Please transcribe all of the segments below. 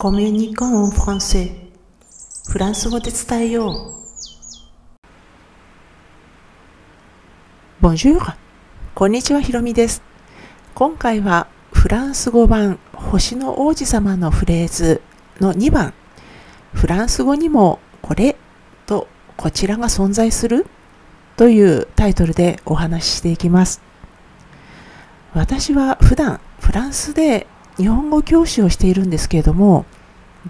コミュニコンフランセフランス語で伝えよう。Bonjour! こんにちは、ひろみです。今回はフランス語版星の王子様のフレーズの2番フランス語にもこれとこちらが存在するというタイトルでお話ししていきます。私は普段フランスで日本語教師をしているんですけれども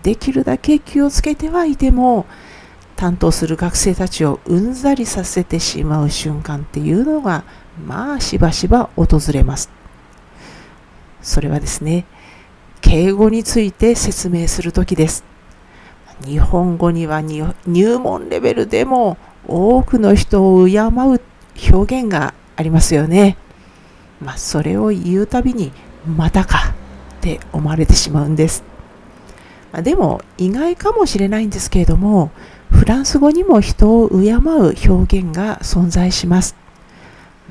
できるだけ気をつけてはいても担当する学生たちをうんざりさせてしまう瞬間っていうのがまあしばしば訪れます。それはですね敬語について説明するときです。日本語には入門レベルでも多くの人を敬う表現がありますよね。まあそれを言うたびにまたか。って思われてしまうんですまでも意外かもしれないんですけれどもフランス語にも人を敬う表現が存在します。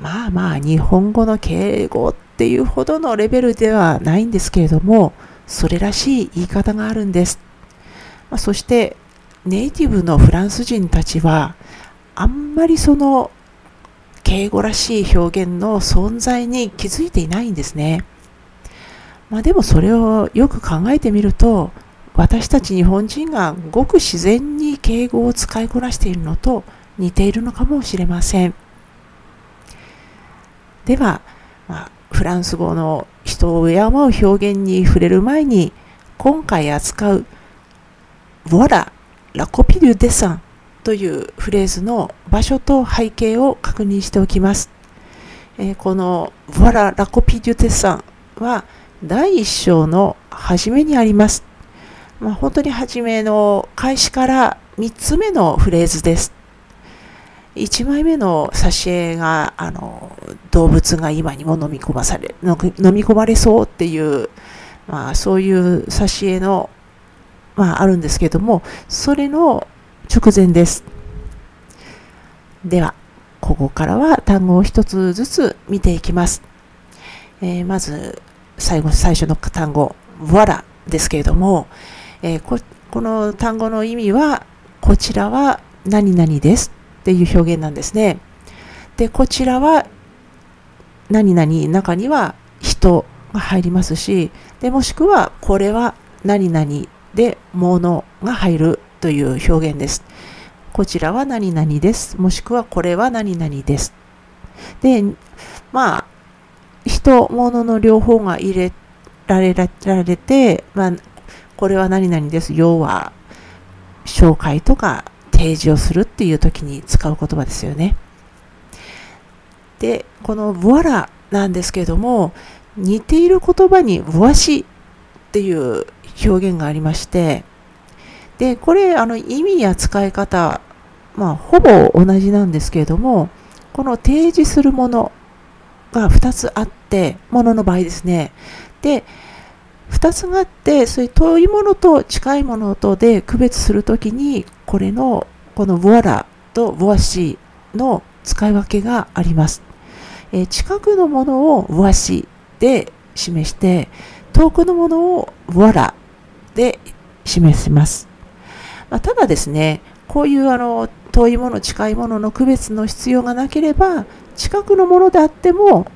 まあまあ日本語の敬語っていうほどのレベルではないんですけれどもそれらしい言い方があるんです。まあ、そしてネイティブのフランス人たちはあんまりその敬語らしい表現の存在に気づいていないんですね。まあ、でもそれをよく考えてみると私たち日本人がごく自然に敬語を使いこなしているのと似ているのかもしれません。では、まあ、フランス語の人を敬う表現に触れる前に今回扱う Voilà la copie du dessin というフレーズの場所と背景を確認しておきます。えー、この Voilà la copie du dessin は第1章の初めにあります。まあ、本当に初めの開始から3つ目のフレーズです。1枚目の挿絵があの動物が今にも飲み込まされ飲み込まれそうっていう、まあ、そういう挿絵の、まあ、あるんですけどもそれの直前です。ではここからは単語を一つずつ見ていきます。えー、まず最後最初の単語「わら」ですけれども、えー、ここの単語の意味は、こちらは何々ですっていう表現なんですね。で、こちらは何々、中には人が入りますし、で、もしくはこれは何々で物が入るという表現です。こちらは何々です。もしくはこれは何々です。で、まあ、人、物の両方が入れられられて、まあ、これは何々です。要は、紹介とか提示をするっていう時に使う言葉ですよね。で、このボアラなんですけれども、似ている言葉にボアシっていう表現がありまして、で、これ、あの、意味や使い方、まあ、ほぼ同じなんですけれども、この提示するものが2つあって、ものの場合ですね。で、2つがあってそういう遠いものと近いものとで区別するときにこれのこのボアラとボアシーの使い分けがあります、えー、近くのものをボアシで示して遠くのものをボアラで示します、まあ、ただですねこういうあの遠いもの近いものの区別の必要がなければ近くのものであっても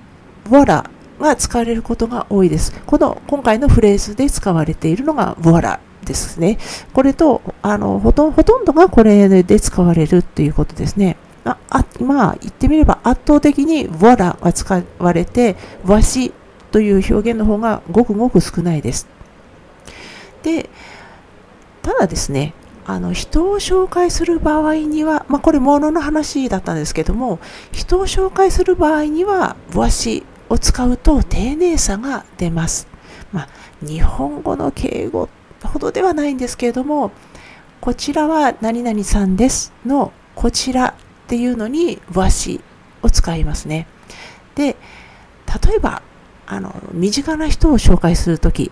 ボアラが使われることが多いです。この今回のフレーズで使われているのがボアラですね。これとあのほとほとんどがこれで使われるっていうことですね。ああまあ言ってみれば圧倒的にボアラが使われてわしという表現の方がごくごく少ないです。でただですねあの人を紹介する場合には、まあ、これ、ものの話だったんですけども、人を紹介する場合には、わしを使うと丁寧さが出ます。まあ、日本語の敬語ほどではないんですけれども、こちらは何々さんですのこちらっていうのにわしを使いますね。で、例えば、あの、身近な人を紹介するとき、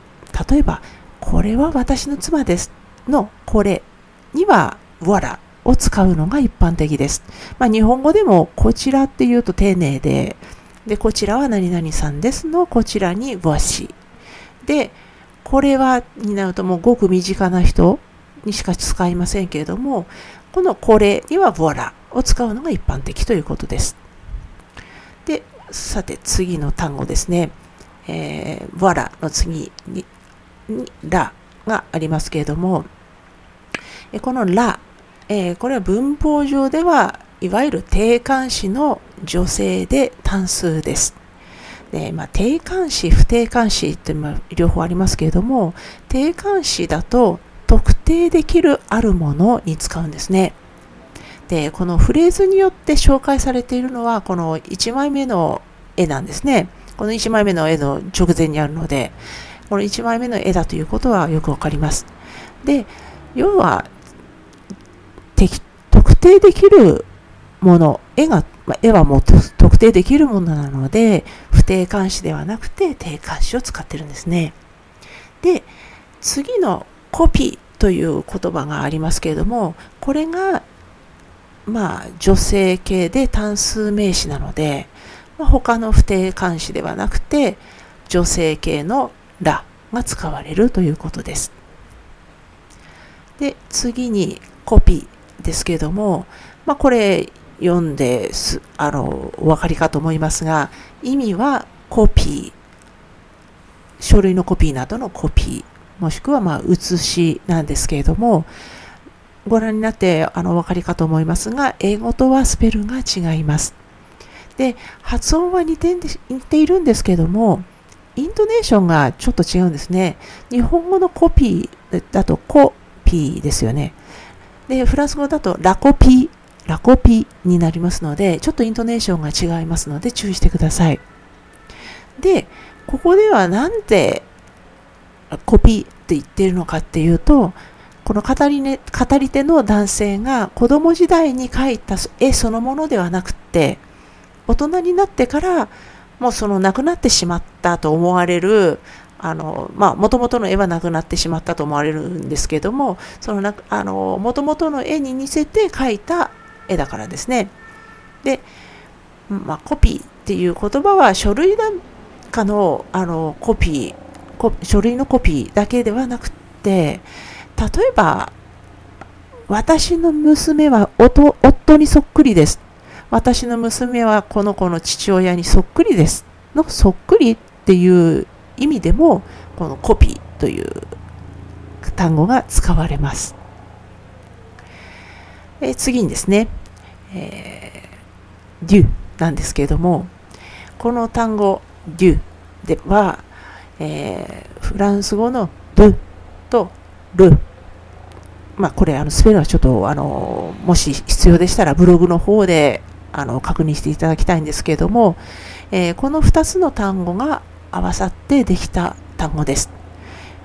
例えば、これは私の妻ですのこれには、わらを使うのが一般的です。まあ、日本語でもこちらっていうと丁寧で、で、こちらは何々さんですの、こちらにわし。で、これはになるともうごく身近な人にしか使いませんけれども、このこれにはボアラを使うのが一般的ということです。で、さて次の単語ですね。えー、ボアラの次に、にラがありますけれども、このラ、え、これは文法上ではいわゆる定冠詞の女性で単数です。でまあ、定冠詞、不定冠詞って両方ありますけれども、定冠詞だと特定できるあるものに使うんですね。で、このフレーズによって紹介されているのは、この1枚目の絵なんですね。この1枚目の絵の直前にあるので、この1枚目の絵だということはよくわかります。で、要は、特定できるもの、絵が、絵はもう特定できるものなので、不定冠詞ではなくて定冠詞を使ってるんですね。で、次のコピーという言葉がありますけれども、これが、まあ、女性系で単数名詞なので、まあ、他の不定冠詞ではなくて、女性系のらが使われるということです。で、次にコピーですけれども、まあ、これ読んですあのお分かりかと思いますが、意味はコピー、書類のコピーなどのコピー、もしくはま写しなんですけれども、ご覧になってあのお分かりかと思いますが、英語とはスペルが違います。で、発音は似て似ているんですけども、イントネーションがちょっと違うんですね。日本語のコピーだとコピーですよね。で、フランス語だとラコピー、ラコピになりますので、ちょっとイントネーションが違いますので注意してください。で、ここではなんでコピーって言ってるのかっていうと、この語り,、ね、語り手の男性が子供時代に描いた絵そのものではなくて、大人になってからもうその亡くなってしまったと思われるあの、まあ、もともとの絵はなくなってしまったと思われるんですけども、そのなあの、もともとの絵に似せて描いた絵だからですね。で、まあ、コピーっていう言葉は書類なんかのあのコピー、書類のコピーだけではなくて、例えば、私の娘は夫にそっくりです。私の娘はこの子の父親にそっくりです。のそっくりっていう意味でも、このコピーという単語が使われます。え次にですね、えー、デュなんですけれども、この単語デュでは、えー、フランス語のルとル。まあ、これ、あの、スペルはちょっと、あの、もし必要でしたら、ブログの方で、あの、確認していただきたいんですけれども、えー、この2つの単語が合わさってできた単語です。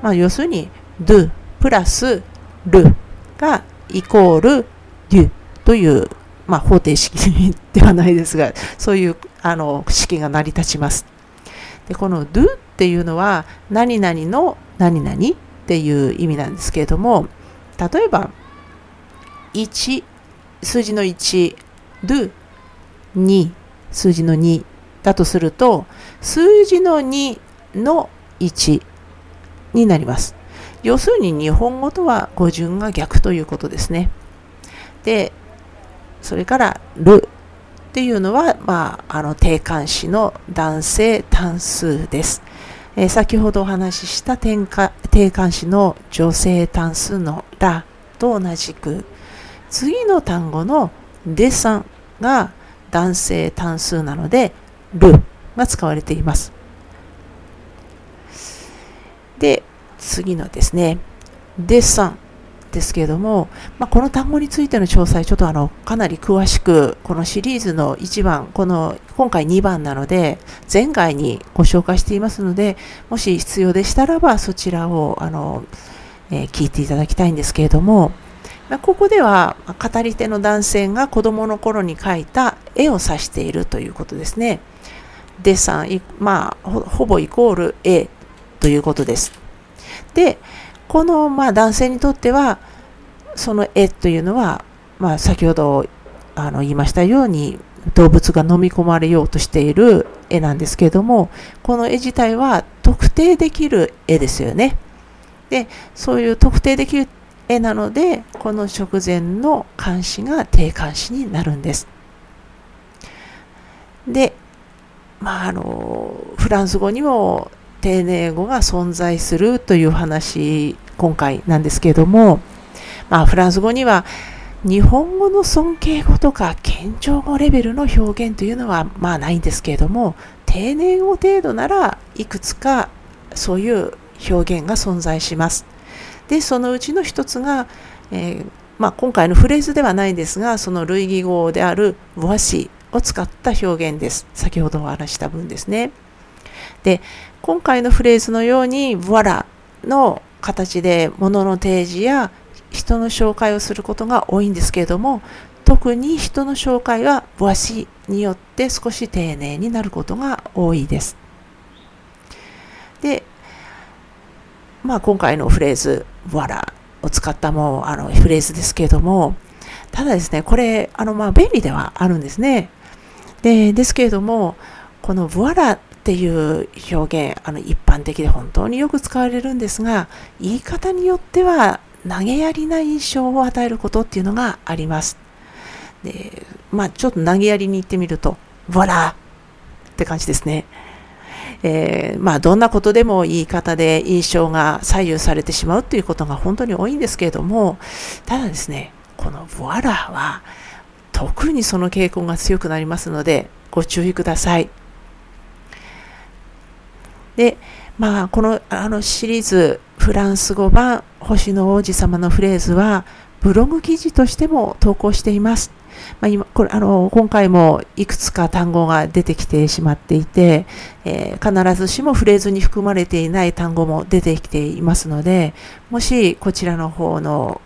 まあ、要するに、ドゥプラスルがイコールデュという、まあ、方程式ではないですが、そういうあの式が成り立ちます。でこの do っていうのは何々の何々っていう意味なんですけれども例えば1数字の1 do 2数字の2だとすると数字の2の1になります要するに日本語とは語順が逆ということですねでそれからるっていうのは、まあ、あの定冠詞の男性単数です。えー、先ほどお話しした定冠詞の女性単数のらと同じく、次の単語のでさんが男性単数なので、るが使われています。で、次のですね、でさんですけれども、まあ、この単語についての詳細、ちょっとあのかなり詳しく、このシリーズの1番、この今回2番なので、前回にご紹介していますので、もし必要でしたらば、そちらをあの、えー、聞いていただきたいんですけれども、まあ、ここでは語り手の男性が子供の頃に描いた絵を指しているということですね。デッサン、まあ、ほぼイコール絵ということです。で、このまあ男性にとってはその絵というのは、まあ、先ほどあの言いましたように動物が飲み込まれようとしている絵なんですけれどもこの絵自体は特定できる絵ですよねで、そういう特定できる絵なので、この食前の監視が定監視になるんです。で、まあ、あの、フランス語にも丁寧語が存在するという話、今回なんですけれども、まあ、フランス語には日本語の尊敬語とか謙譲語レベルの表現というのはまあないんですけれども、丁寧語程度ならいくつかそういう表現が存在します。で、そのうちの一つが、えー、まあ、今回のフレーズではないんですが、その類義語であるボアシを使った表現です。先ほどお話した分ですね。で、今回のフレーズのように、ボアラの形で物の提示や人の紹介をすることが多いんですけれども、特に人の紹介はボアシによって少し丁寧になることが多いです。で、まあ、今回のフレーズ、ボアラを使ったもあのフレーズですけれども、ただですね、これ、あのまあ便利ではあるんですね。でですけれども、このボアラっていう表現、あの一般的で本当によく使われるんですが、言い方によっては投げやりな印象を与えることっていうのがあります。で、まあちょっと投げやりに言ってみると、ボラって感じですね。えー、まあ、どんなことでも言い方で印象が左右されてしまうということが本当に多いんですけれども、ただですね、このボアラは特にその傾向が強くなりますので、ご注意ください。で、まあ、このあのシリーズ、フランス語版、星の王子様のフレーズは、ブログ記事としても投稿しています。まあ、今これあの今回もいくつか単語が出てきてしまっていて、えー、必ずしもフレーズに含まれていない単語も出てきていますのでもしこちらの方の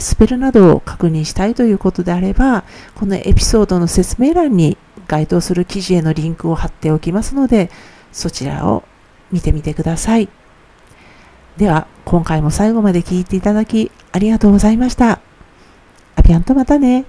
スペルなどを確認したいということであればこのエピソードの説明欄に該当する記事へのリンクを貼っておきますのでそちらを見てみてください。では今回も最後まで聞いていただきありがとうございました。アピアンとまたね。